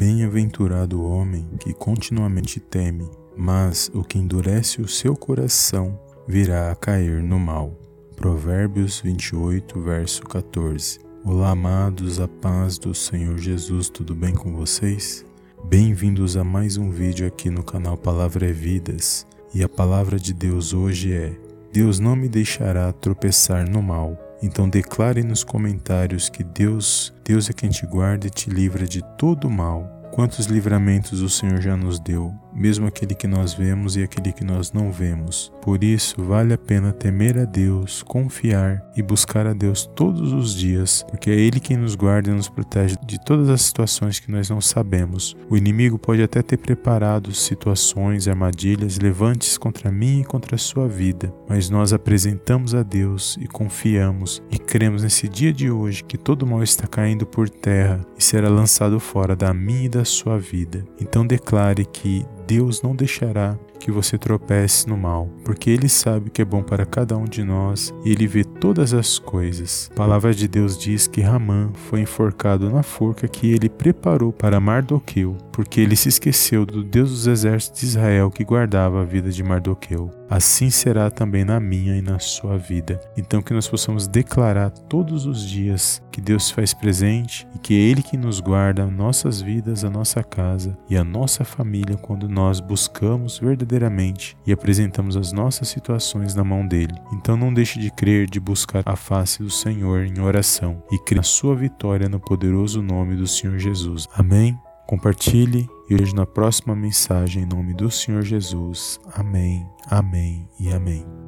Bem-aventurado o homem que continuamente teme, mas o que endurece o seu coração virá a cair no mal. Provérbios 28, verso 14. Olá, amados, a paz do Senhor Jesus, tudo bem com vocês? Bem-vindos a mais um vídeo aqui no canal Palavra é Vidas. E a palavra de Deus hoje é: Deus não me deixará tropeçar no mal. Então declare nos comentários que Deus, Deus é quem te guarda e te livra de todo mal. Quantos livramentos o Senhor já nos deu, mesmo aquele que nós vemos e aquele que nós não vemos. Por isso, vale a pena temer a Deus, confiar e buscar a Deus todos os dias, porque é Ele quem nos guarda e nos protege de todas as situações que nós não sabemos. O inimigo pode até ter preparado situações, armadilhas, levantes contra mim e contra a sua vida, mas nós apresentamos a Deus e confiamos e cremos nesse dia de hoje que todo mal está caindo por terra e será lançado fora da minha e da sua vida. Então declare que Deus não deixará que você tropece no mal, porque Ele sabe o que é bom para cada um de nós e Ele vê todas as coisas. A palavra de Deus diz que Ramã foi enforcado na forca que ele preparou para Mardoqueu, porque ele se esqueceu do Deus dos exércitos de Israel que guardava a vida de Mardoqueu. Assim será também na minha e na sua vida. Então que nós possamos declarar todos os dias que Deus se faz presente e que é Ele que nos guarda nossas vidas, a nossa casa e a nossa família quando nós buscamos verdadeiramente e apresentamos as nossas situações na mão dele. Então não deixe de crer, de buscar a face do Senhor em oração e crer na sua vitória no poderoso nome do Senhor Jesus. Amém. Compartilhe e vejo na próxima mensagem em nome do Senhor Jesus. Amém, amém e amém.